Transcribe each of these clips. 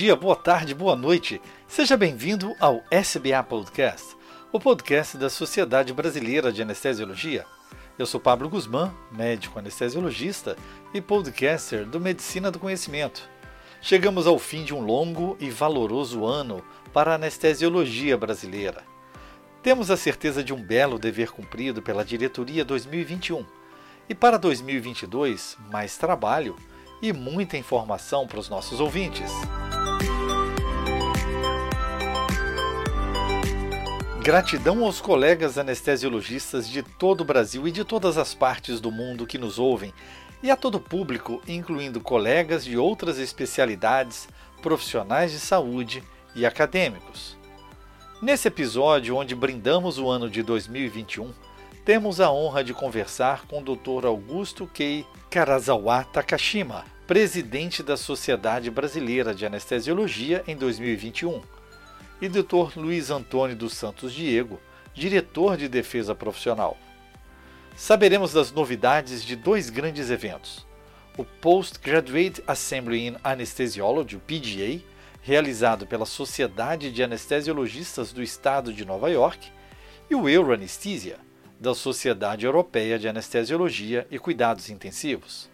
dia, boa tarde, boa noite. Seja bem-vindo ao SBA Podcast, o podcast da Sociedade Brasileira de Anestesiologia. Eu sou Pablo Guzmán, médico anestesiologista e podcaster do Medicina do Conhecimento. Chegamos ao fim de um longo e valoroso ano para a anestesiologia brasileira. Temos a certeza de um belo dever cumprido pela diretoria 2021. E para 2022, mais trabalho e muita informação para os nossos ouvintes. Gratidão aos colegas anestesiologistas de todo o Brasil e de todas as partes do mundo que nos ouvem, e a todo o público, incluindo colegas de outras especialidades, profissionais de saúde e acadêmicos. Nesse episódio, onde brindamos o ano de 2021, temos a honra de conversar com o Dr. Augusto Kei Karazawa Takashima, presidente da Sociedade Brasileira de Anestesiologia em 2021, e Dr. Luiz Antônio dos Santos Diego, diretor de defesa profissional. Saberemos das novidades de dois grandes eventos: o Postgraduate Assembly in Anesthesiology, o PGA, realizado pela Sociedade de Anestesiologistas do Estado de Nova York, e o Euroanesthesia, da Sociedade Europeia de Anestesiologia e Cuidados Intensivos.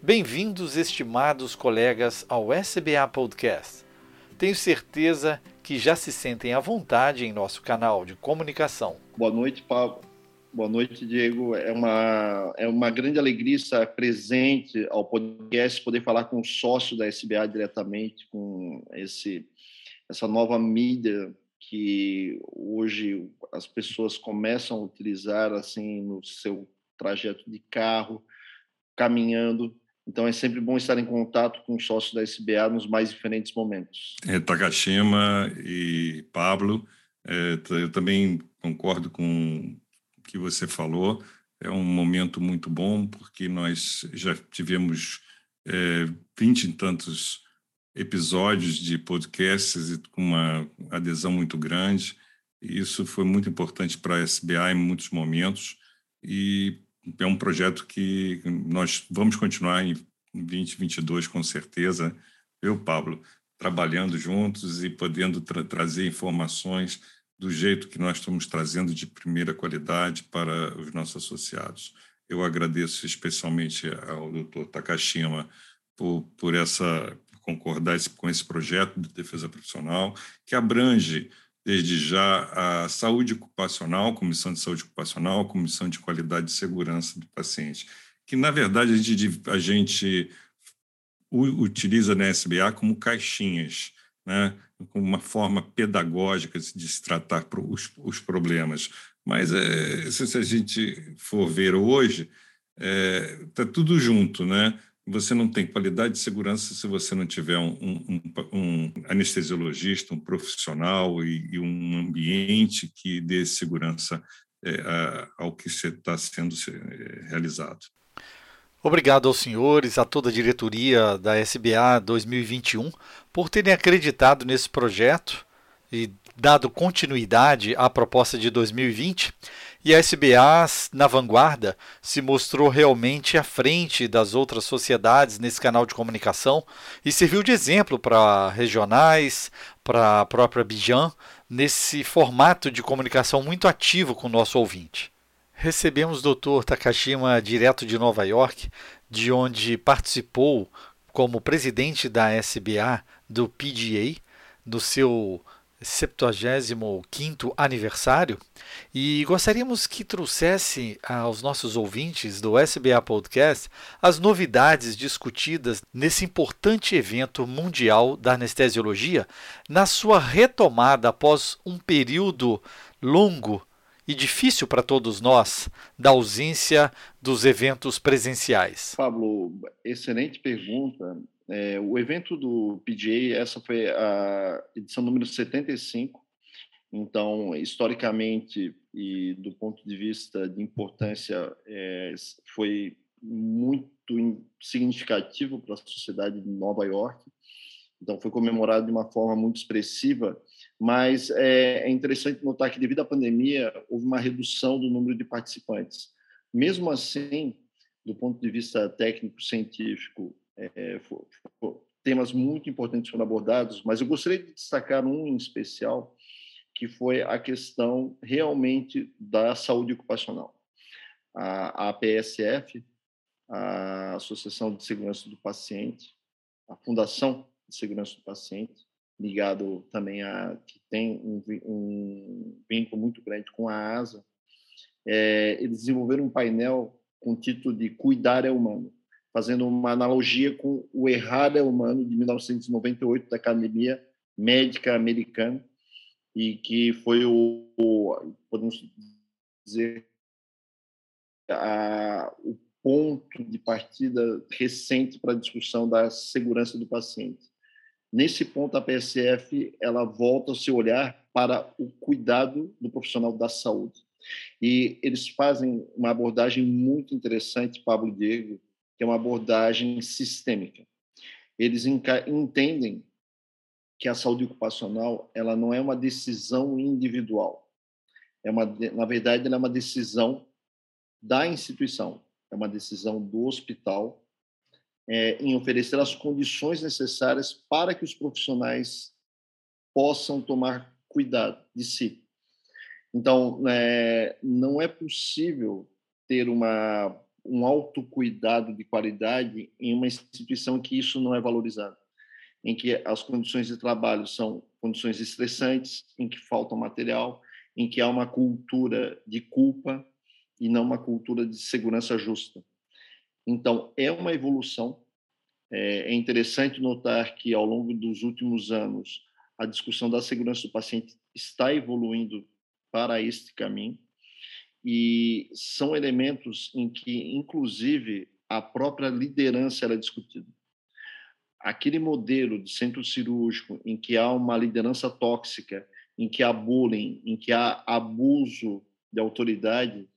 Bem-vindos, estimados colegas, ao SBA Podcast. Tenho certeza que já se sentem à vontade em nosso canal de comunicação. Boa noite, Pablo. Boa noite, Diego. É uma, é uma grande alegria estar presente ao podcast, poder falar com o sócio da SBA diretamente, com esse, essa nova mídia que hoje as pessoas começam a utilizar assim no seu trajeto de carro, caminhando. Então é sempre bom estar em contato com o sócio da SBA nos mais diferentes momentos. É, Takashima e Pablo, é, eu também concordo com o que você falou. É um momento muito bom porque nós já tivemos é, vinte e tantos episódios de podcasts com uma adesão muito grande. E isso foi muito importante para a SBA em muitos momentos e é um projeto que nós vamos continuar em 2022 com certeza. Eu, Pablo, trabalhando juntos e podendo tra trazer informações do jeito que nós estamos trazendo de primeira qualidade para os nossos associados. Eu agradeço especialmente ao Dr. Takashima por, por essa concordar com esse projeto de defesa profissional, que abrange desde já a saúde ocupacional, comissão de saúde ocupacional, comissão de qualidade e segurança do paciente, que na verdade a gente, a gente utiliza na SBA como caixinhas, né? como uma forma pedagógica de se tratar os, os problemas. Mas é, se a gente for ver hoje, está é, tá tudo junto, né? Você não tem qualidade de segurança se você não tiver um, um, um anestesiologista, um profissional e, e, um ambiente que dê segurança é, a, ao que está sendo é, realizado. Obrigado aos senhores, a toda a diretoria da SBA 2021 por terem acreditado nesse projeto e dado continuidade à proposta de 2020 e a SBA, na vanguarda, se mostrou realmente à frente das outras sociedades nesse canal de comunicação e serviu de exemplo para regionais, para a própria Bijan, nesse formato de comunicação muito ativo com o nosso ouvinte. Recebemos o Dr. Takashima direto de Nova York, de onde participou como presidente da SBA do PGA, do seu 75º aniversário e gostaríamos que trouxesse aos nossos ouvintes do SBA Podcast as novidades discutidas nesse importante evento mundial da anestesiologia na sua retomada após um período longo e difícil para todos nós da ausência dos eventos presenciais. Pablo, excelente pergunta. É, o evento do PGA, essa foi a edição número 75. Então, historicamente e do ponto de vista de importância, é, foi muito significativo para a sociedade de Nova York. Então, foi comemorado de uma forma muito expressiva, mas é, é interessante notar que, devido à pandemia, houve uma redução do número de participantes. Mesmo assim, do ponto de vista técnico-científico, é, temas muito importantes foram abordados, mas eu gostaria de destacar um em especial, que foi a questão realmente da saúde ocupacional. A, a APSF, a Associação de Segurança do Paciente, a Fundação de Segurança do Paciente, ligado também a que tem um, um vínculo muito grande com a ASA, é, eles desenvolveram um painel com o título de Cuidar é Humano, fazendo uma analogia com o Errar é Humano, de 1998, da Academia Médica Americana, e que foi o, o podemos dizer, a, o ponto de partida recente para a discussão da segurança do paciente. Nesse ponto, a PSF ela volta o seu olhar para o cuidado do profissional da saúde. E eles fazem uma abordagem muito interessante, Pablo Diego, que é uma abordagem sistêmica. Eles entendem que a saúde ocupacional ela não é uma decisão individual. É uma, na verdade, ela é uma decisão da instituição, é uma decisão do hospital é, em oferecer as condições necessárias para que os profissionais possam tomar cuidado de si. Então, é, não é possível ter uma, um autocuidado de qualidade em uma instituição que isso não é valorizado, em que as condições de trabalho são condições estressantes, em que falta material, em que há uma cultura de culpa e não uma cultura de segurança justa. Então, é uma evolução. É, é interessante notar que, ao longo dos últimos anos, a discussão da segurança do paciente está evoluindo para este caminho e são elementos em que, inclusive, a própria liderança é discutida. Aquele modelo de centro cirúrgico em que há uma liderança tóxica, em que há bullying, em que há abuso de autoridade,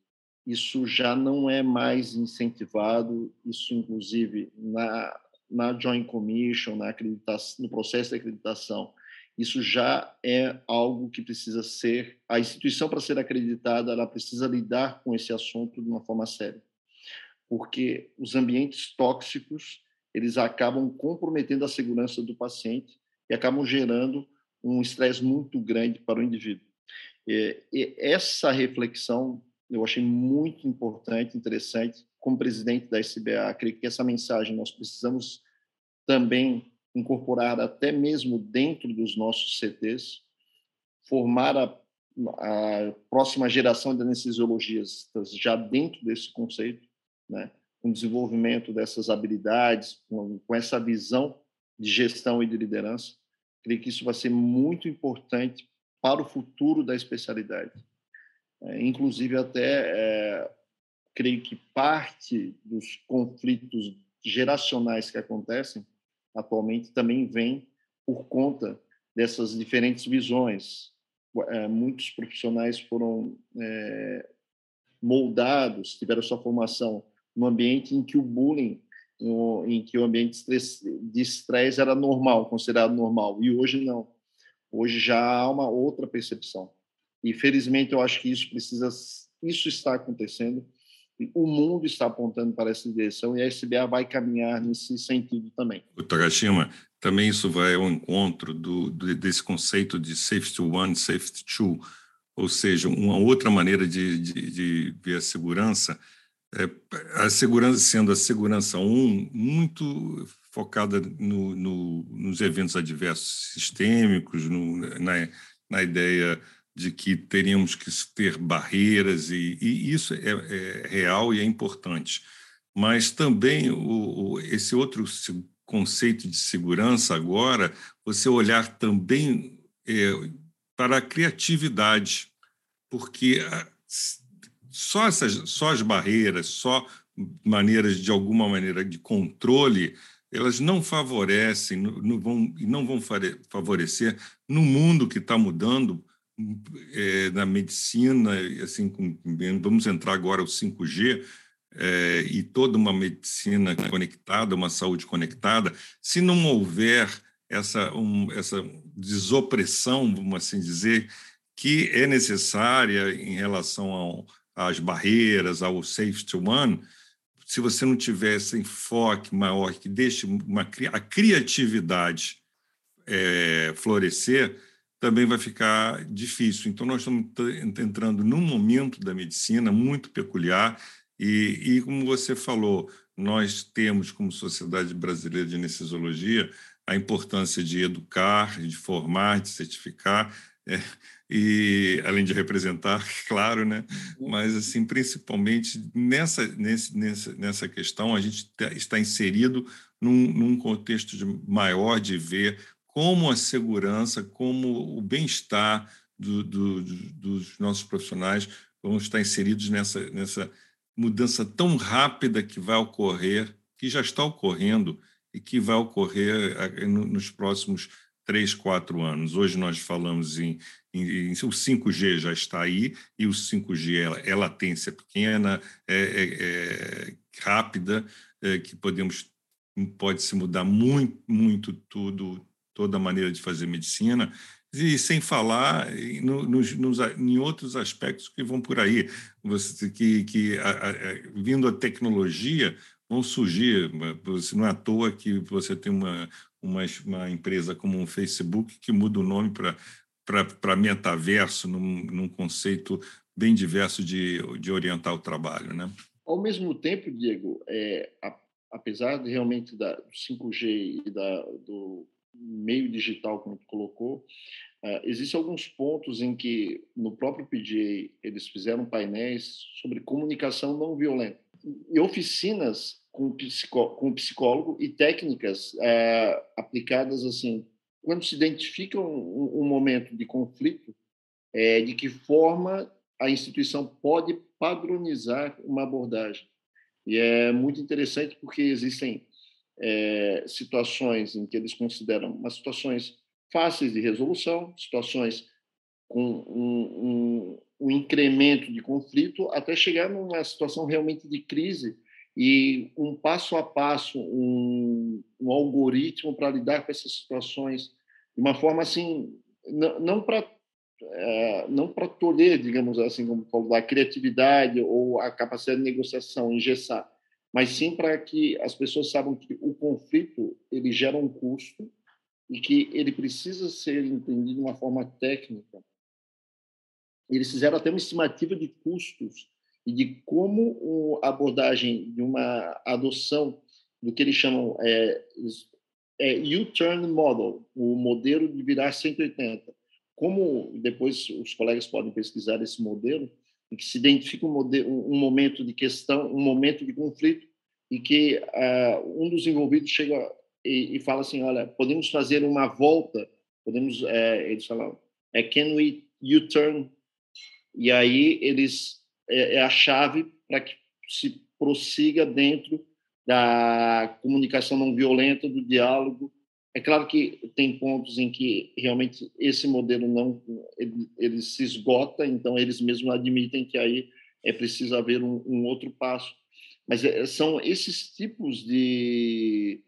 isso já não é mais incentivado, isso inclusive na, na Joint Commission, na acreditação, no processo de acreditação, isso já é algo que precisa ser, a instituição para ser acreditada, ela precisa lidar com esse assunto de uma forma séria. Porque os ambientes tóxicos, eles acabam comprometendo a segurança do paciente e acabam gerando um estresse muito grande para o indivíduo. E essa reflexão eu achei muito importante, interessante. Como presidente da SBA, creio que essa mensagem nós precisamos também incorporar até mesmo dentro dos nossos CTs, formar a, a próxima geração de anestesiologistas já dentro desse conceito, né? com desenvolvimento dessas habilidades, com, com essa visão de gestão e de liderança. Creio que isso vai ser muito importante para o futuro da especialidade. É, inclusive, até é, creio que parte dos conflitos geracionais que acontecem atualmente também vem por conta dessas diferentes visões. É, muitos profissionais foram é, moldados, tiveram sua formação no ambiente em que o bullying, em que o ambiente de estresse era normal, considerado normal, e hoje não. Hoje já há uma outra percepção. E felizmente eu acho que isso precisa, isso está acontecendo. O mundo está apontando para essa direção e a SBA vai caminhar nesse sentido também. O Tagashima, também isso vai ao encontro do, desse conceito de safety one, safety two, ou seja, uma outra maneira de, de, de ver a segurança, é, a segurança sendo a segurança um muito focada no, no, nos eventos adversos sistêmicos, no, na, na ideia de que teríamos que ter barreiras, e, e isso é, é, real e é importante. Mas também o, o, esse outro conceito de segurança agora, você olhar também é, para a criatividade, porque só, essas, só as barreiras, só maneiras de alguma maneira de controle, elas não favorecem, não vão, não vão favorecer no mundo que está mudando é, na medicina, assim, com, vamos entrar agora o 5G, é, e toda uma medicina conectada, uma saúde conectada, se não houver essa, um, essa desopressão, vamos assim dizer, que é necessária em relação ao, às barreiras, ao safety one, se você não tiver esse enfoque maior que deixe uma, a criatividade é, florescer, também vai ficar difícil. Então, nós estamos entrando num momento da medicina muito peculiar e, e como você falou, nós temos, como Sociedade Brasileira de Anestesiologia, a importância de educar, de formar, de certificar, é, e além de representar, claro, né? Mas assim, principalmente nessa nesse, nessa nessa questão, a gente tá, está inserido num, num contexto de, maior de ver como a segurança, como o bem-estar do, do, dos nossos profissionais vão estar inseridos nessa nessa mudança tão rápida que vai ocorrer, que já está ocorrendo e que vai ocorrer nos próximos três, quatro anos. Hoje nós falamos em, em, em, o 5G já está aí e o 5G é, é latência pequena, é, é, é rápida, é, que podemos pode se mudar muito, muito tudo, toda a maneira de fazer medicina e sem falar no, nos, nos, em outros aspectos que vão por aí, você, que, que a, a, vindo a tecnologia vão surgir, não é à toa que você tem uma, uma, uma empresa como o Facebook que muda o nome para metaverso, num, num conceito bem diverso de, de orientar o trabalho. Né? Ao mesmo tempo, Diego, é, a, apesar de realmente da, do 5G e da, do meio digital, como tu colocou, uh, existem alguns pontos em que, no próprio PGA, eles fizeram painéis sobre comunicação não violenta. E oficinas com, psicó com psicólogo e técnicas é, aplicadas assim. Quando se identifica um, um momento de conflito, é, de que forma a instituição pode padronizar uma abordagem. E é muito interessante porque existem é, situações em que eles consideram umas situações fáceis de resolução, situações com um, um, um incremento de conflito, até chegar numa situação realmente de crise e um passo a passo, um, um algoritmo para lidar com essas situações de uma forma assim, não, não para é, não para tolher, digamos assim, como falou, a criatividade ou a capacidade de negociação, engessar, mas sim para que as pessoas saibam que o conflito ele gera um custo e que ele precisa ser entendido de uma forma técnica. Eles fizeram até uma estimativa de custos e de como a abordagem de uma adoção do que eles chamam é, é U-turn model, o modelo de virar 180. Como depois os colegas podem pesquisar esse modelo, em que se identifica um, um momento de questão, um momento de conflito, e que uh, um dos envolvidos chega e, e, fala assim, olha, podemos fazer uma volta, podemos, é, eles falam, é, can we U-turn? E aí eles é, é a chave para que se prossiga dentro da comunicação não violenta, do diálogo. É claro que tem pontos em que realmente esse modelo não ele, ele se esgota, então eles mesmos admitem que aí é preciso haver um, um outro passo. Mas é, são esses tipos de,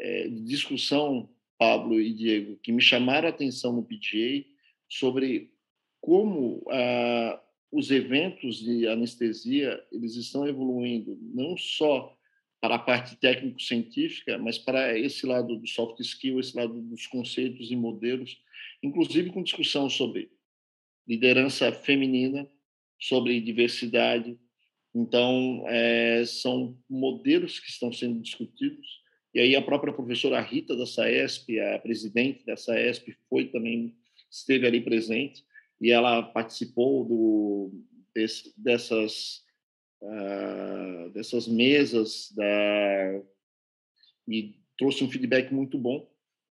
é, discussão, Pablo e Diego, que me chamaram a atenção no PGA sobre como ah, os eventos de anestesia eles estão evoluindo não só para a parte técnico-científica, mas para esse lado do soft skill, esse lado dos conceitos e modelos, inclusive com discussão sobre liderança feminina, sobre diversidade. Então, é, são modelos que estão sendo discutidos. E aí a própria professora Rita da SAESP, a presidente da SAESP, foi também esteve ali presente e ela participou do, desse, dessas, uh, dessas mesas da, e trouxe um feedback muito bom.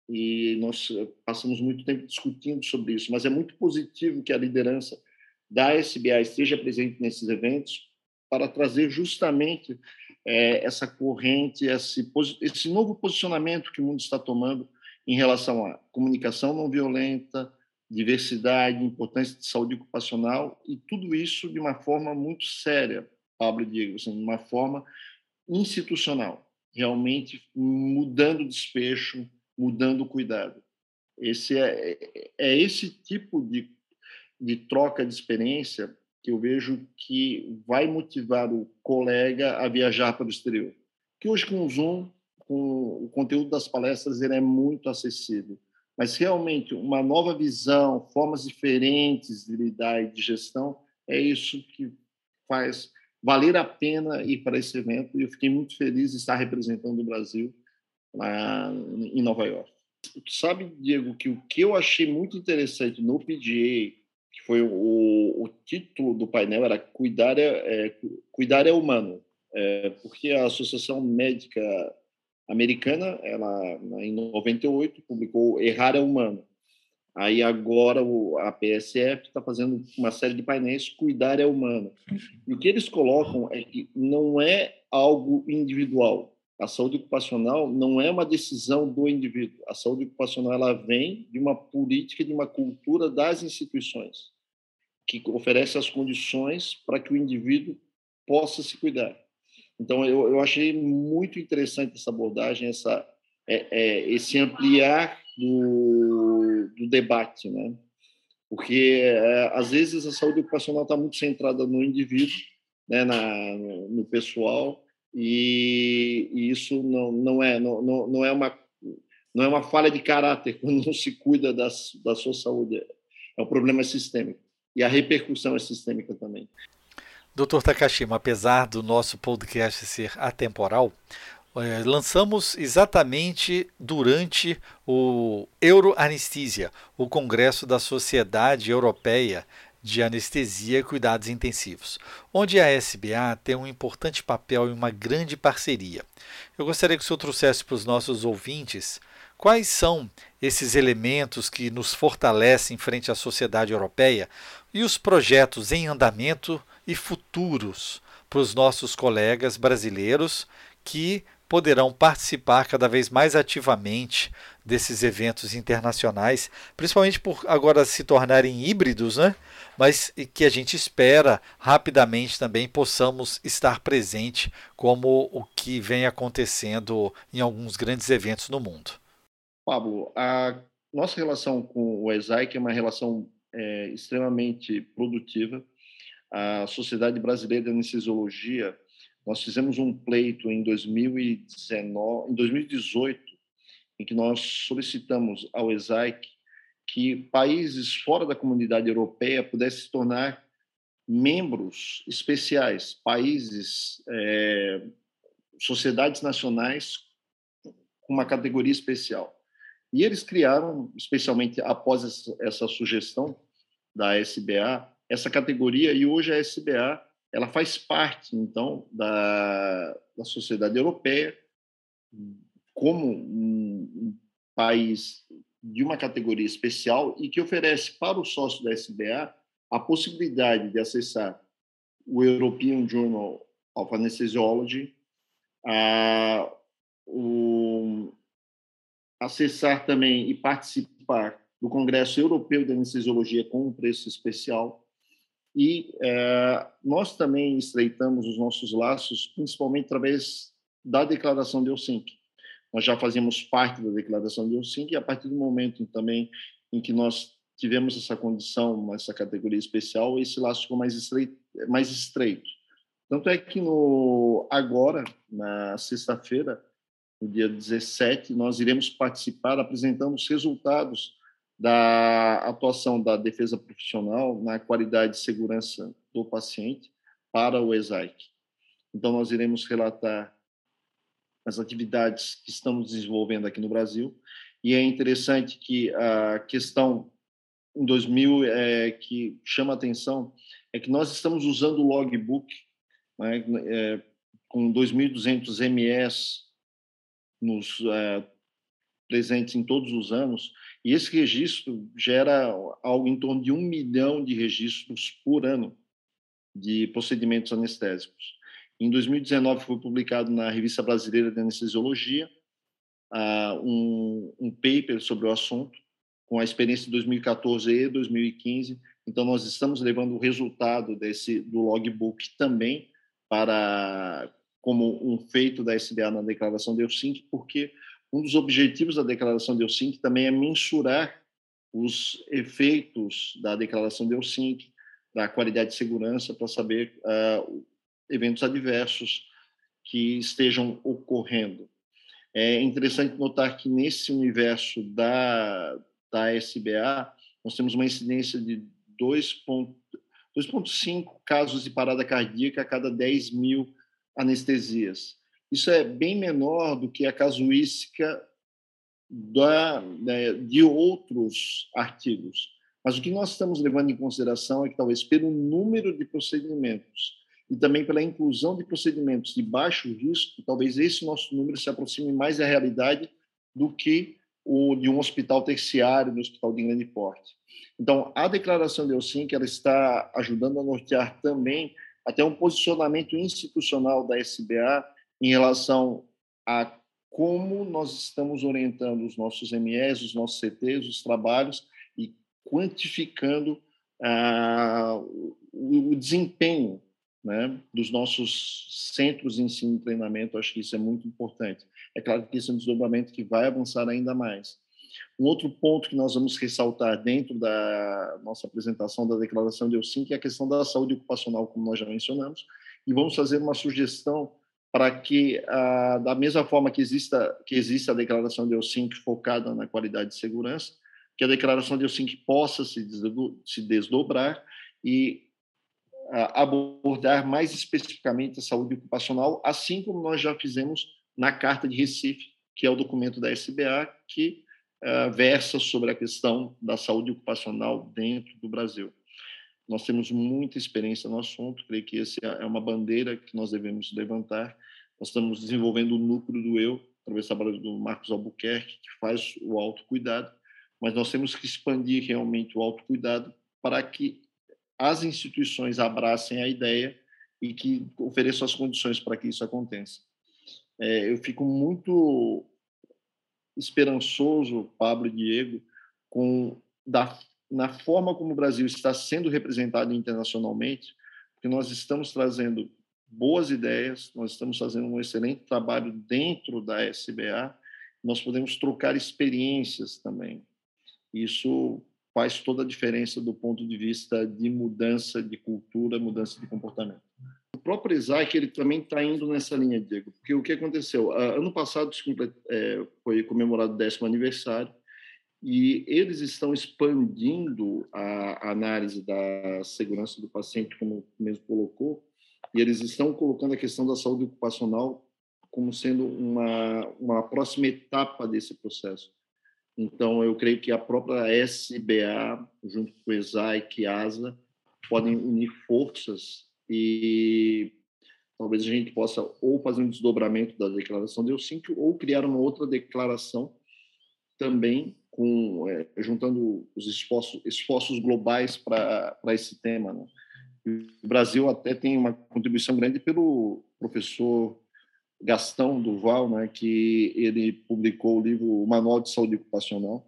E nós passamos muito tempo discutindo sobre isso, mas é muito positivo que a liderança da SBA esteja presente nesses eventos para trazer justamente é, essa corrente, esse, esse novo posicionamento que o mundo está tomando em relação à comunicação não violenta, diversidade, importância de saúde ocupacional e tudo isso de uma forma muito séria, Pablo Diego, assim, de uma forma institucional, realmente mudando o despecho, mudando o cuidado. Esse é, é esse tipo de, de troca de experiência que eu vejo que vai motivar o colega a viajar para o exterior. Que hoje com o Zoom, com o conteúdo das palestras, ele é muito acessível. Mas realmente uma nova visão, formas diferentes de lidar e de gestão, é isso que faz valer a pena ir para esse evento. E eu fiquei muito feliz de estar representando o Brasil lá em Nova York. Sabe, Diego, que o que eu achei muito interessante no PGA, que foi o, o título do painel, era Cuidar é, é cuidar é Humano, é, porque a Associação Médica Americana, ela em 98 publicou Errar é Humano. Aí agora o, a PSF está fazendo uma série de painéis Cuidar é Humano. E o que eles colocam é que não é algo individual, a saúde ocupacional não é uma decisão do indivíduo. A saúde ocupacional ela vem de uma política, de uma cultura das instituições, que oferece as condições para que o indivíduo possa se cuidar. Então, eu, eu achei muito interessante essa abordagem, essa, é, é, esse ampliar do, do debate, né? Porque, é, às vezes, a saúde ocupacional está muito centrada no indivíduo, né, na, no, no pessoal, e, e isso não, não, é, não, não, é uma, não é uma falha de caráter quando não se cuida das, da sua saúde. É um problema sistêmico. E a repercussão é sistêmica também. Doutor Takashima, apesar do nosso podcast ser atemporal, é, lançamos exatamente durante o Euroanesthesia, o Congresso da Sociedade Europeia de anestesia e cuidados intensivos, onde a SBA tem um importante papel e uma grande parceria. Eu gostaria que o senhor trouxesse para os nossos ouvintes quais são esses elementos que nos fortalecem frente à sociedade europeia e os projetos em andamento e futuros para os nossos colegas brasileiros que poderão participar cada vez mais ativamente desses eventos internacionais, principalmente por agora se tornarem híbridos, né? mas que a gente espera rapidamente também possamos estar presente como o que vem acontecendo em alguns grandes eventos no mundo. Pablo, a nossa relação com o ESAIC é uma relação é, extremamente produtiva. A Sociedade Brasileira de Anestesiologia nós fizemos um pleito em 2019, em 2018, em que nós solicitamos ao ESAIC que países fora da comunidade europeia pudessem se tornar membros especiais, países, é, sociedades nacionais com uma categoria especial. E eles criaram, especialmente após essa, sugestão da SBA, essa categoria, e hoje a SBA ela faz parte, então, da, da sociedade europeia como um, um país de uma categoria especial e que oferece para o sócio da SBA a possibilidade de acessar o European Journal of Anesthesiology, a, o, acessar também e participar do Congresso Europeu de Anestesiologia com um preço especial, e é, nós também estreitamos os nossos laços, principalmente através da declaração de Helsinki. Nós já fazíamos parte da declaração de Helsinki e a partir do momento também em que nós tivemos essa condição, essa categoria especial, esse laço ficou mais estreito. Mais estreito. Tanto é que no agora, na sexta-feira, no dia 17, nós iremos participar apresentando os resultados da atuação da defesa profissional na qualidade e segurança do paciente para o ESAIC. Então, nós iremos relatar as atividades que estamos desenvolvendo aqui no Brasil, e é interessante que a questão em 2000 é, que chama atenção é que nós estamos usando o logbook né, é, com 2.200 MS nos é, presentes em todos os anos, e esse registro gera algo em torno de um milhão de registros por ano de procedimentos anestésicos. Em 2019 foi publicado na Revista Brasileira de Anestesiologia uh, um, um paper sobre o assunto, com a experiência de 2014 e 2015. Então, nós estamos levando o resultado desse do logbook também para como um feito da SBA na declaração de Helsinki, porque um dos objetivos da Declaração de Helsinki também é mensurar os efeitos da Declaração de Helsinki da qualidade de segurança para saber uh, eventos adversos que estejam ocorrendo. É interessante notar que nesse universo da, da SBA, nós temos uma incidência de 2,5 casos de parada cardíaca a cada 10 mil anestesias. Isso é bem menor do que a casuística da, né, de outros artigos. Mas o que nós estamos levando em consideração é que, talvez, pelo número de procedimentos e também pela inclusão de procedimentos de baixo risco, talvez esse nosso número se aproxime mais da realidade do que o de um hospital terciário, de um hospital de grande porte. Então, a declaração de Helsinki ela está ajudando a nortear também até um posicionamento institucional da SBA em relação a como nós estamos orientando os nossos MEs, os nossos CTs, os trabalhos e quantificando ah, o, o desempenho né, dos nossos centros de ensino e treinamento, acho que isso é muito importante. É claro que isso é um desdobramento que vai avançar ainda mais. Um outro ponto que nós vamos ressaltar dentro da nossa apresentação da declaração de Helsinki é a questão da saúde ocupacional, como nós já mencionamos, e vamos fazer uma sugestão para que, ah, da mesma forma que exista que existe a declaração de Helsinki focada na qualidade de segurança, que a declaração de Helsinki possa se desdobrar e abordar mais especificamente a saúde ocupacional, assim como nós já fizemos na Carta de Recife, que é o documento da SBA que uh, versa sobre a questão da saúde ocupacional dentro do Brasil. Nós temos muita experiência no assunto, creio que essa é uma bandeira que nós devemos levantar. Nós estamos desenvolvendo o núcleo do eu, através do trabalho do Marcos Albuquerque, que faz o autocuidado, mas nós temos que expandir realmente o autocuidado para que as instituições abracem a ideia e que ofereçam as condições para que isso aconteça. É, eu fico muito esperançoso, Pablo e Diego, com da, na forma como o Brasil está sendo representado internacionalmente, porque nós estamos trazendo boas ideias, nós estamos fazendo um excelente trabalho dentro da SBA, nós podemos trocar experiências também. Isso faz toda a diferença do ponto de vista de mudança de cultura, mudança de comportamento. O próprio Isaac ele também está indo nessa linha, Diego, porque o que aconteceu? Ano passado é, foi comemorado o décimo aniversário e eles estão expandindo a análise da segurança do paciente, como mesmo colocou, e eles estão colocando a questão da saúde ocupacional como sendo uma, uma próxima etapa desse processo. Então, eu creio que a própria SBA, junto com o ESAIC e ASA, podem unir forças e talvez a gente possa ou fazer um desdobramento da declaração de Helsinki ou criar uma outra declaração também com é, juntando os esforços, esforços globais para esse tema. Né? O Brasil até tem uma contribuição grande pelo professor Gastão Duval, né, que ele publicou o livro o Manual de Saúde Ocupacional,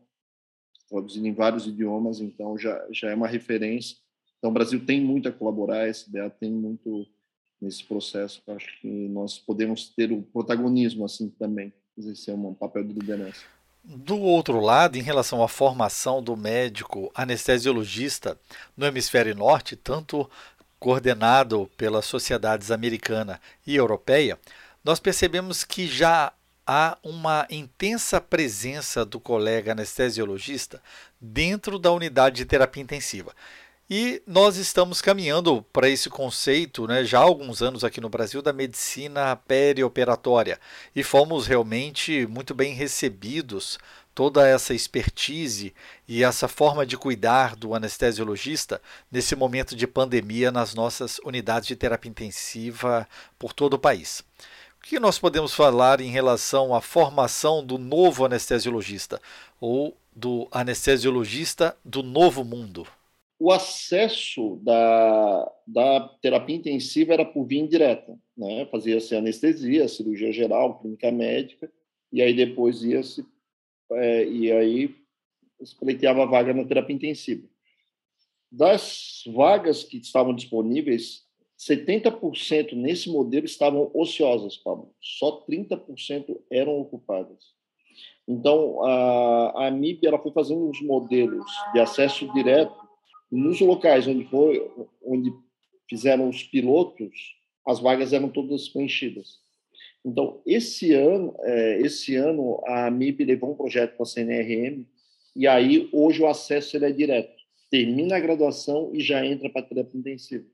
traduzido em vários idiomas, então já, já é uma referência. Então, o Brasil tem muito a colaborar, a SBA tem muito nesse processo. Acho que nós podemos ter o protagonismo assim também, exercer um papel de liderança. Do outro lado, em relação à formação do médico anestesiologista no hemisfério norte, tanto coordenado pelas sociedades americana e europeia, nós percebemos que já há uma intensa presença do colega anestesiologista dentro da unidade de terapia intensiva. E nós estamos caminhando para esse conceito né, já há alguns anos aqui no Brasil da medicina perioperatória e fomos realmente muito bem recebidos. Toda essa expertise e essa forma de cuidar do anestesiologista nesse momento de pandemia nas nossas unidades de terapia intensiva por todo o país que nós podemos falar em relação à formação do novo anestesiologista ou do anestesiologista do novo mundo? O acesso da, da terapia intensiva era por via indireta, né? Fazia-se anestesia, cirurgia geral, clínica médica, e aí depois ia-se é, e aí pleiteava vaga na terapia intensiva. Das vagas que estavam disponíveis, 70% nesse modelo estavam ociosas, Pablo. Só 30% eram ocupadas. Então, a, a MIB ela foi fazendo os modelos de acesso direto Nos locais onde foi, onde fizeram os pilotos, as vagas eram todas preenchidas. Então, esse ano, é, esse ano a MIB levou um projeto para a CNRM e aí hoje o acesso ele é direto. Termina a graduação e já entra para a terapia intensiva.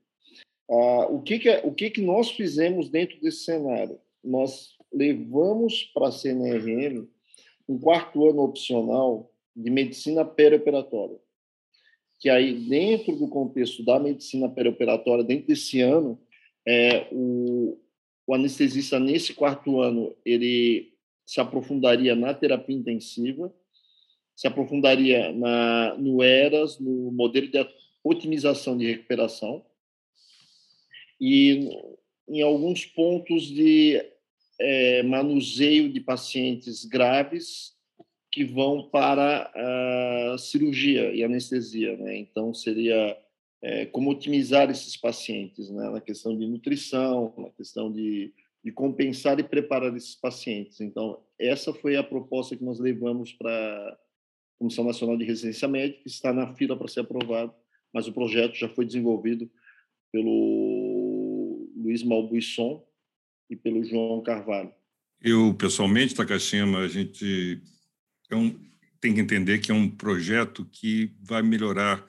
Ah, o que que, é, o que que nós fizemos dentro desse cenário? Nós levamos para a CNRM um quarto ano opcional de medicina perioperatória, que aí dentro do contexto da medicina perioperatória, dentro desse ano, é, o, o anestesista nesse quarto ano ele se aprofundaria na terapia intensiva, se aprofundaria na, no ERAS, no modelo de otimização de recuperação e em alguns pontos de é, manuseio de pacientes graves que vão para a cirurgia e anestesia, né? Então seria é, como otimizar esses pacientes, né? Na questão de nutrição, na questão de, de compensar e preparar esses pacientes. Então essa foi a proposta que nós levamos para a Comissão Nacional de Residência Médica, que está na fila para ser aprovado, mas o projeto já foi desenvolvido pelo Luiz Malbuisson e pelo João Carvalho. Eu, pessoalmente, Takashima, a gente é um, tem que entender que é um projeto que vai melhorar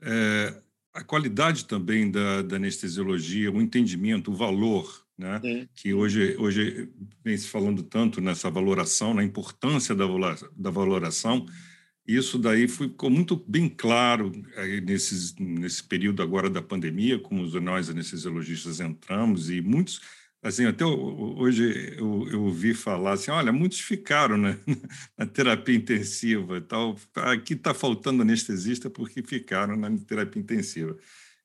é, a qualidade também da, da, anestesiologia, o entendimento, o valor, né? que hoje, hoje vem se falando tanto nessa valoração, na importância da, da valoração. Isso daí ficou muito bem claro aí nesses, nesse período agora da pandemia, como nós anestesiologistas entramos, e muitos assim, até hoje eu, eu ouvi falar assim, olha, muitos ficaram né, na terapia intensiva e tal, aqui está faltando anestesista porque ficaram na terapia intensiva.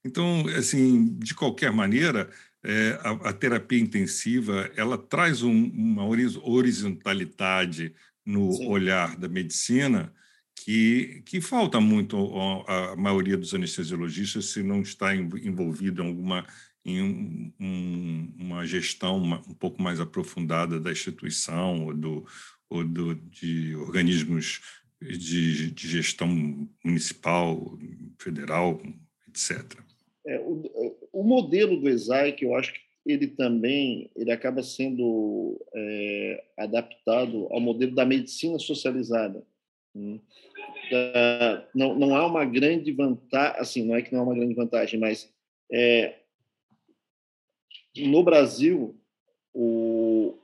Então, assim, de qualquer maneira, é, a, a, terapia intensiva, ela traz um, uma horizontalidade no Sim. olhar da medicina que, que falta muito a, a maioria dos anestesiologistas se não está envolvido em alguma em um, um, uma gestão um pouco mais aprofundada da instituição ou, do, ou do, de organismos de, de gestão municipal, federal, etc. É, o, o, modelo do ESAI, que eu acho que ele também ele acaba sendo é, adaptado ao modelo da medicina socializada. Hum. não, não há uma grande vantagem, assim, não é que não há uma grande vantagem, mas é, no Brasil, o,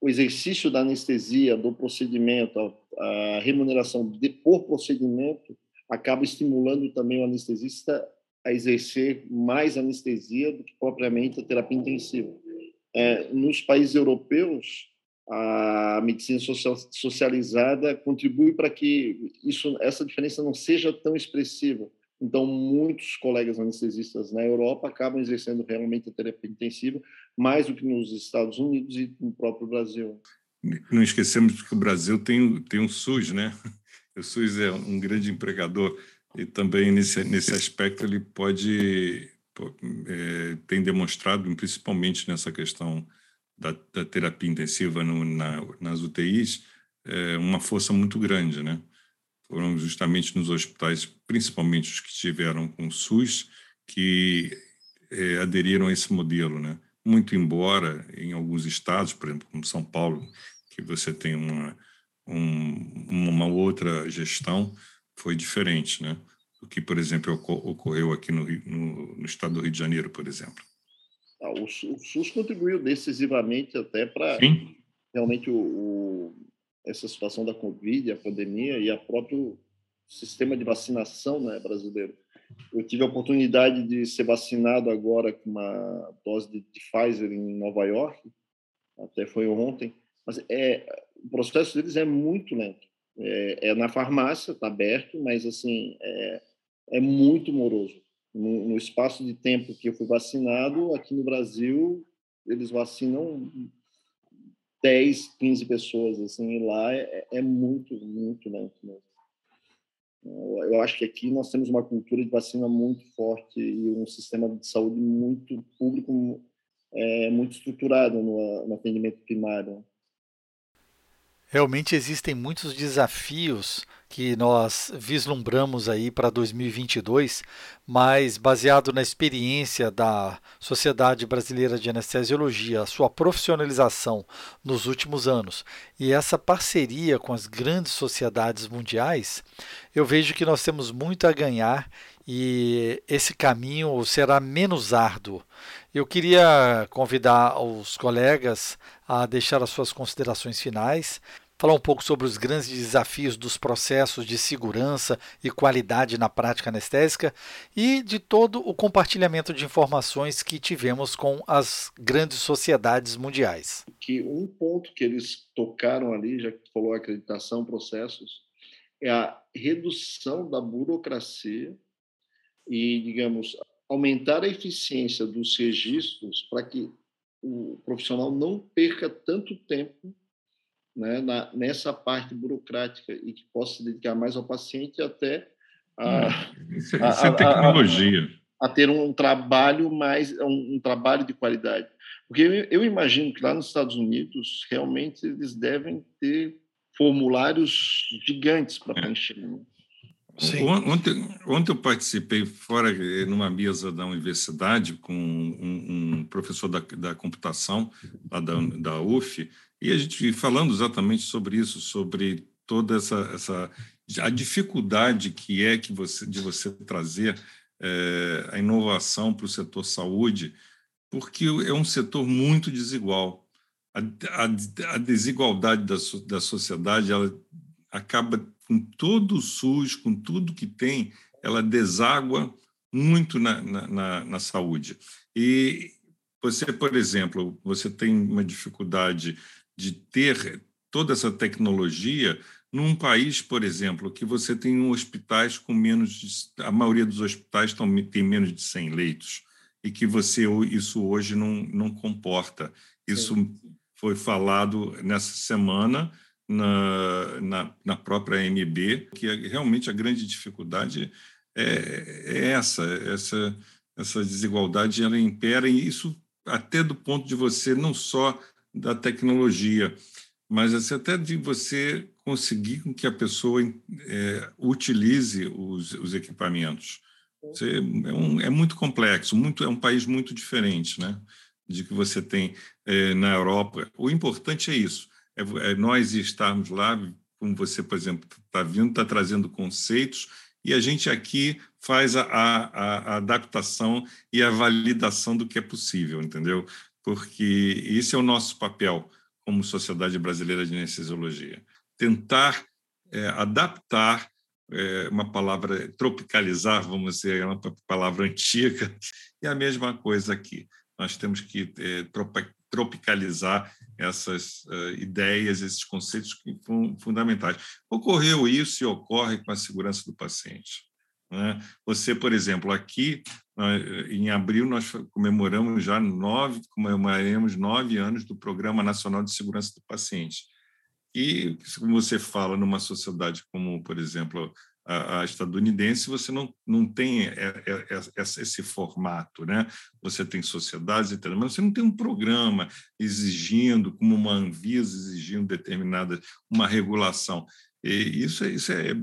o exercício da anestesia, do procedimento, a, a remuneração de, por procedimento, acaba estimulando também o anestesista a exercer mais anestesia do que propriamente a terapia intensiva. É, nos países europeus, a medicina social, socializada contribui para que isso, essa diferença não seja tão expressiva. Então, muitos colegas anestesistas na Europa acabam exercendo realmente a terapia intensiva, mais do que nos Estados Unidos e no próprio Brasil. Não esquecemos que o Brasil tem, tem um SUS, né? O SUS é um grande empregador e também nesse, nesse aspecto ele pode, é, tem demonstrado, principalmente nessa questão da, da terapia intensiva no, na, nas UTIs, é, uma força muito grande, né? Foram justamente nos hospitais, principalmente os que tiveram com SUS, que é, aderiram a esse modelo, né? Muito embora em alguns estados, por exemplo, como São Paulo, que você tem uma um, uma outra gestão, foi diferente, né? Do que, por exemplo, ocorreu aqui no, no, no estado do Rio de Janeiro, por exemplo. Ah, o, SUS contribuiu decisivamente até para realmente o, o essa situação da Covid, a pandemia e a próprio sistema de vacinação né, brasileiro. Eu tive a oportunidade de ser vacinado agora com uma dose de, de Pfizer em Nova York, até foi ontem, mas é, o processo deles é muito lento. É, é na farmácia, está aberto, mas assim é, é muito moroso. No, no, espaço de tempo que eu fui vacinado, aqui no Brasil, eles vacinam 10, 15 pessoas, assim, e lá é, é muito, muito lento mesmo. Eu acho que aqui nós temos uma cultura de vacina muito forte e um sistema de saúde muito público, é, muito estruturado no, no atendimento primário. Realmente existem muitos desafios que nós vislumbramos aí para 2022, mas baseado na experiência da Sociedade Brasileira de Anestesiologia, a sua profissionalização nos últimos anos e essa parceria com as grandes sociedades mundiais, eu vejo que nós temos muito a ganhar e esse caminho será menos árduo. Eu queria convidar os colegas a deixar as suas considerações finais falar um pouco sobre os grandes desafios dos processos de segurança e qualidade na prática anestésica e de todo o compartilhamento de informações que tivemos com as grandes sociedades mundiais. Que um ponto que eles tocaram ali, já que falou acreditação, processos, é a redução da burocracia e, digamos, aumentar a eficiência dos registros para que o profissional não perca tanto tempo né, na, nessa parte burocrática e que possa se dedicar mais ao paciente até a, hum, isso, é, isso é tecnologia. A, a, ter um trabalho mais um, um, trabalho de qualidade. Porque eu, eu imagino que lá nos Estados Unidos realmente eles devem ter formulários gigantes para preencher. Né? Ontem, ontem eu participei fora numa mesa da universidade com um, um professor da, da computação lá da, da UF e a gente falando exatamente sobre isso, sobre toda essa, essa a dificuldade que é que você de você trazer é, a inovação para o setor saúde, porque é um setor muito desigual. A, a, a desigualdade da, da sociedade ela acaba com todo o SUS, com tudo que tem, ela deságua muito na, na, na, saúde. E você, por exemplo, você tem uma dificuldade de ter toda essa tecnologia num país, por exemplo, que você tem hospitais com menos de, a maioria dos hospitais tem menos de 100 leitos e que você isso hoje não, não comporta. Isso Sim. foi falado nessa semana na, na, na, própria AMB, que é, realmente a grande dificuldade é, é essa, essa, essa desigualdade ela impera e isso até do ponto de você não só da tecnologia, mas assim, até de você conseguir que a pessoa é, utilize os, os equipamentos. Você, é, um, é, muito complexo, muito, é um país muito diferente, né? De que você tem é, na Europa. O importante é isso, é, é nós estarmos lá, como você, por exemplo, está vindo, está trazendo conceitos e a gente aqui faz a, a, a, adaptação e a validação do que é possível, entendeu? Porque esse é o nosso papel como Sociedade Brasileira de Anestesiologia. Tentar é, adaptar é, uma palavra, tropicalizar, vamos dizer, é uma palavra antiga, e a mesma coisa aqui. Nós temos que é, tropicalizar essas uh, ideias, esses conceitos que são fundamentais. Ocorreu isso e ocorre com a segurança do paciente. Né? Você, por exemplo, aqui em abril nós comemoramos já nove, comemoraremos nove anos do Programa Nacional de Segurança do Paciente. E, como você fala, numa sociedade como, por exemplo, a, a estadunidense, você não, não tem é, é, é, esse formato, né? Você tem sociedades e mas você não tem um programa exigindo, como uma Anvisa exigindo determinada, uma regulação. E isso, isso é, é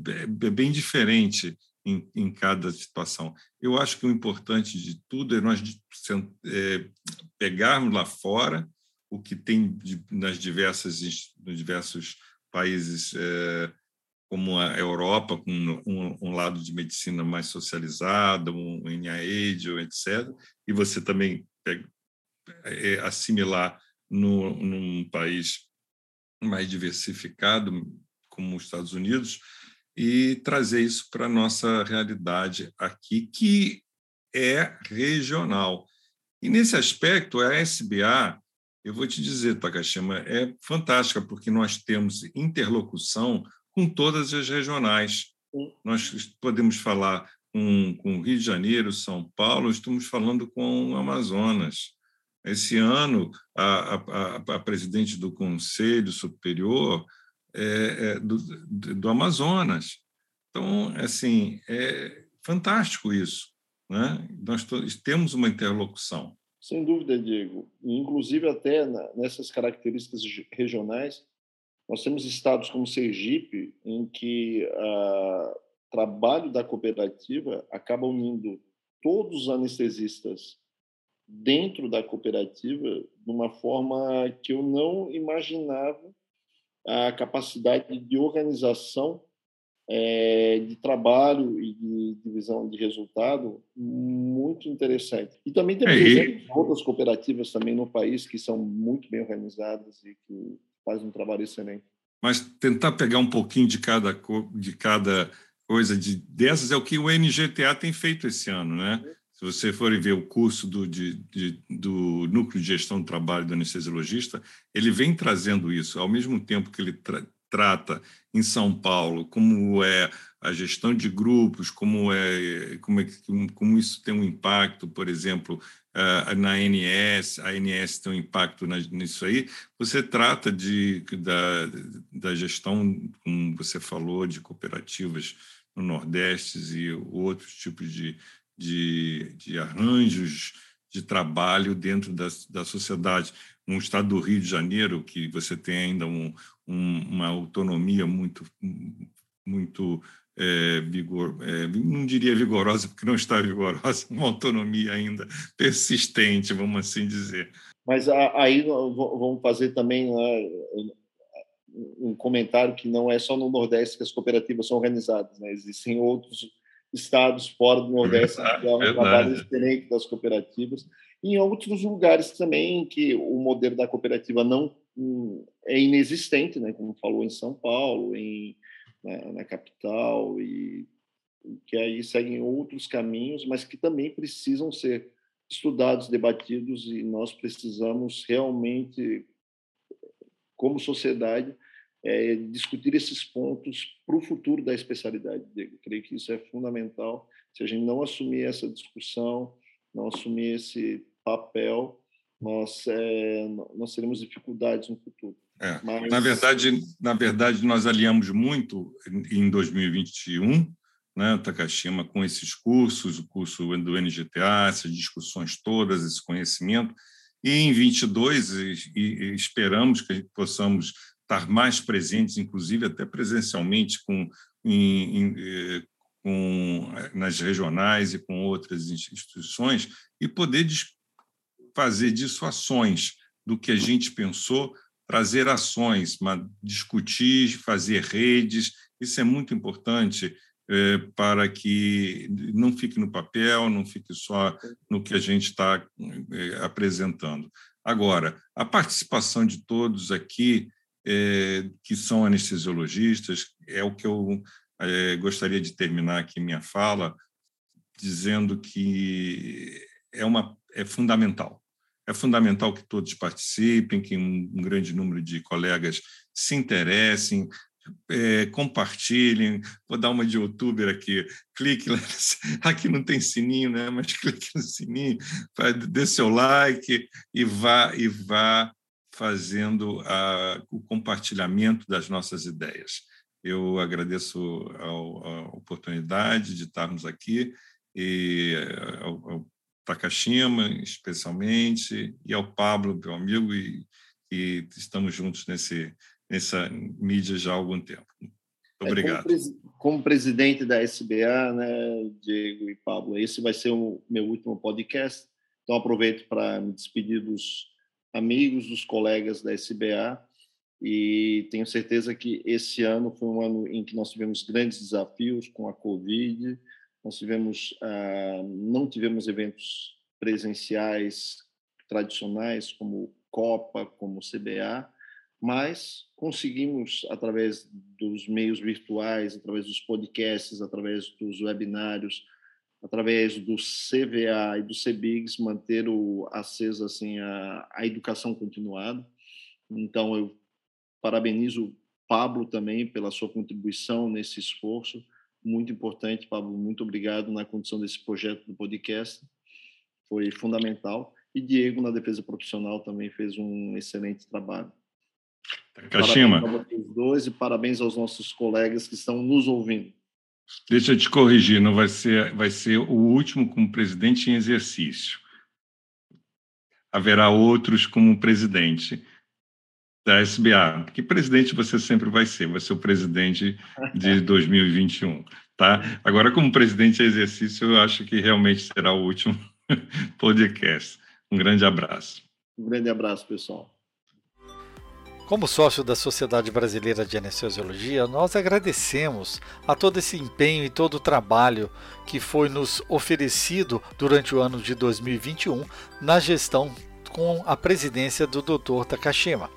bem diferente em, em, cada situação. Eu acho que o importante de tudo é nós é, pegarmos lá fora o que tem de, nas diversas nos diversos países é, como a Europa com um, um, lado de medicina mais socializado, um NIH, etc. E você também é, assimilar no, num país mais diversificado como os Estados Unidos e trazer isso para a nossa realidade aqui, que é regional. E nesse aspecto, a SBA, eu vou te dizer, Takashima, é fantástica, porque nós temos interlocução com todas as regionais. Nós podemos falar com, com Rio de Janeiro, São Paulo, estamos falando com o Amazonas. Esse ano, a, a, a presidente do Conselho Superior é, é, do, do Amazonas. Então, assim, é fantástico isso. Né? Nós temos uma interlocução. Sem dúvida, Diego. Inclusive, até nessas características regionais, Nós temos estados como Sergipe, em que o trabalho da cooperativa acaba unindo todos os anestesistas dentro da cooperativa de uma forma que eu não imaginava a capacidade de organização é, de trabalho e de divisão de resultado muito interessante. E também temos é, outras cooperativas também no país que são muito bem organizadas e que fazem um trabalho excelente. Mas tentar pegar um pouquinho de cada, de cada coisa de, dessas é o que o NGTA tem feito esse ano, né? Se você for ver o curso do, de, de, do Núcleo de Gestão do Trabalho do anestesiologista, ele vem trazendo isso, ao mesmo tempo que ele tra trata em São Paulo como é a gestão de grupos, como é como, é, como isso tem um impacto, por exemplo, na ANS, a ANS tem um impacto nisso aí. Você trata de, da, da gestão, como você falou, de cooperativas no Nordeste e outros tipos de, de, de arranjos de trabalho dentro da, da sociedade. Um estado do Rio de Janeiro, que você tem ainda um, um, uma autonomia muito, muito é, vigor, é, não diria vigorosa, porque não está vigorosa, uma autonomia ainda persistente, vamos assim dizer. Mas aí vamos fazer também né, um comentário que não é só no Nordeste que as cooperativas são organizadas, né? existem outros estados fora do Nordeste que é um trabalho excelente das cooperativas, e em outros lugares também que o modelo da cooperativa não hum, é inexistente, né? como falou em São Paulo, em, na, na capital, e que aí seguem outros caminhos, mas que também precisam ser estudados, debatidos, e nós precisamos realmente, como sociedade, é, discutir esses pontos para o futuro da especialidade. Eu creio que isso é fundamental. Se a gente não assumir essa discussão, não assumir esse papel, nós é, nós teremos dificuldades no futuro. É. Mas... Na verdade, na verdade, nós aliamos muito em 2021, né, Takashima, com esses cursos, o curso do NGTA, essas discussões todas, esse conhecimento. E em 22 e, e esperamos que possamos estar mais presentes, inclusive até presencialmente, com, em, em, eh, com, eh, nas regionais e com outras instituições, e poder fazer disso ações do que a gente pensou, trazer ações, discutir, fazer redes, isso é muito importante é, para que não fique no papel, não fique só no que a gente está é, apresentando. Agora, a participação de todos aqui é, que são anestesiologistas, é o que eu é, gostaria de terminar aqui minha fala, dizendo que é, uma, é fundamental. É fundamental que todos participem, que um, um grande número de colegas se interessem, é, compartilhem. Vou dar uma de youtuber aqui. Clique, aqui não tem sininho, né? Mas clique no sininho, dê seu like e vá e vá fazendo a, o compartilhamento das nossas ideias. Eu agradeço a, a oportunidade de estarmos aqui e ao, ao Takashima, especialmente, e ao Pablo, meu amigo, e, e estamos juntos nesse, nessa mídia já há algum tempo. Muito obrigado. É, como, como, presidente da SBA, né, Diego e Pablo, esse vai ser o meu último podcast, então aproveito para me despedir dos amigos, dos colegas da SBA, e tenho certeza que esse ano foi um ano em que nós tivemos grandes desafios com a Covid, nós tivemos, ah, não tivemos eventos presenciais tradicionais como Copa, como CBA, mas conseguimos, através dos meios virtuais, através dos podcasts, através dos webinários, através do CVA e do CBIGS, manter o aceso assim a, a educação continuada. Então eu parabenizo Pablo também pela sua contribuição nesse esforço muito importante, Pablo. Muito obrigado na condição desse projeto do podcast, foi fundamental. E Diego na defesa profissional também fez um excelente trabalho. Kashima. Parabéns a vocês dois e parabéns aos nossos colegas que estão nos ouvindo. Deixa eu te corrigir, não vai ser, vai ser o último como presidente em exercício. Haverá outros como presidente. da SBA. Que presidente você sempre vai ser, vai ser o presidente de 2021, tá? Agora, como presidente em exercício, eu acho que realmente será o último podcast. Um grande abraço. Um grande abraço, pessoal. Como sócio da Sociedade Brasileira de Anestesiologia, nós agradecemos a todo esse empenho e todo o trabalho que foi nos oferecido durante o ano de 2021 na gestão com a presidência do Dr. Takashima.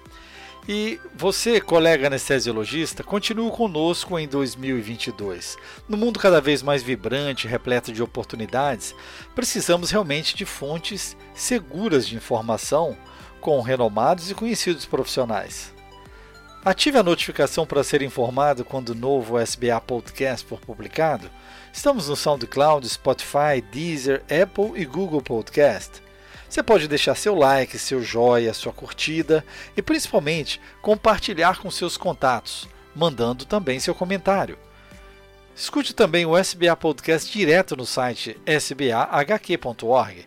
E você, colega anestesiologista, continue conosco em 2022. No mundo cada vez mais vibrante, repleto de oportunidades, precisamos realmente de fontes seguras de informação com renomados e conhecidos profissionais. Ative a notificação para ser informado quando o novo SBA Podcast for publicado. Estamos no SoundCloud, Spotify, Deezer, Apple e Google Podcast. Você pode deixar seu like, seu joia, sua curtida e principalmente compartilhar com seus contatos, mandando também seu comentário. Escute também o SBA Podcast direto no site sbahq.org.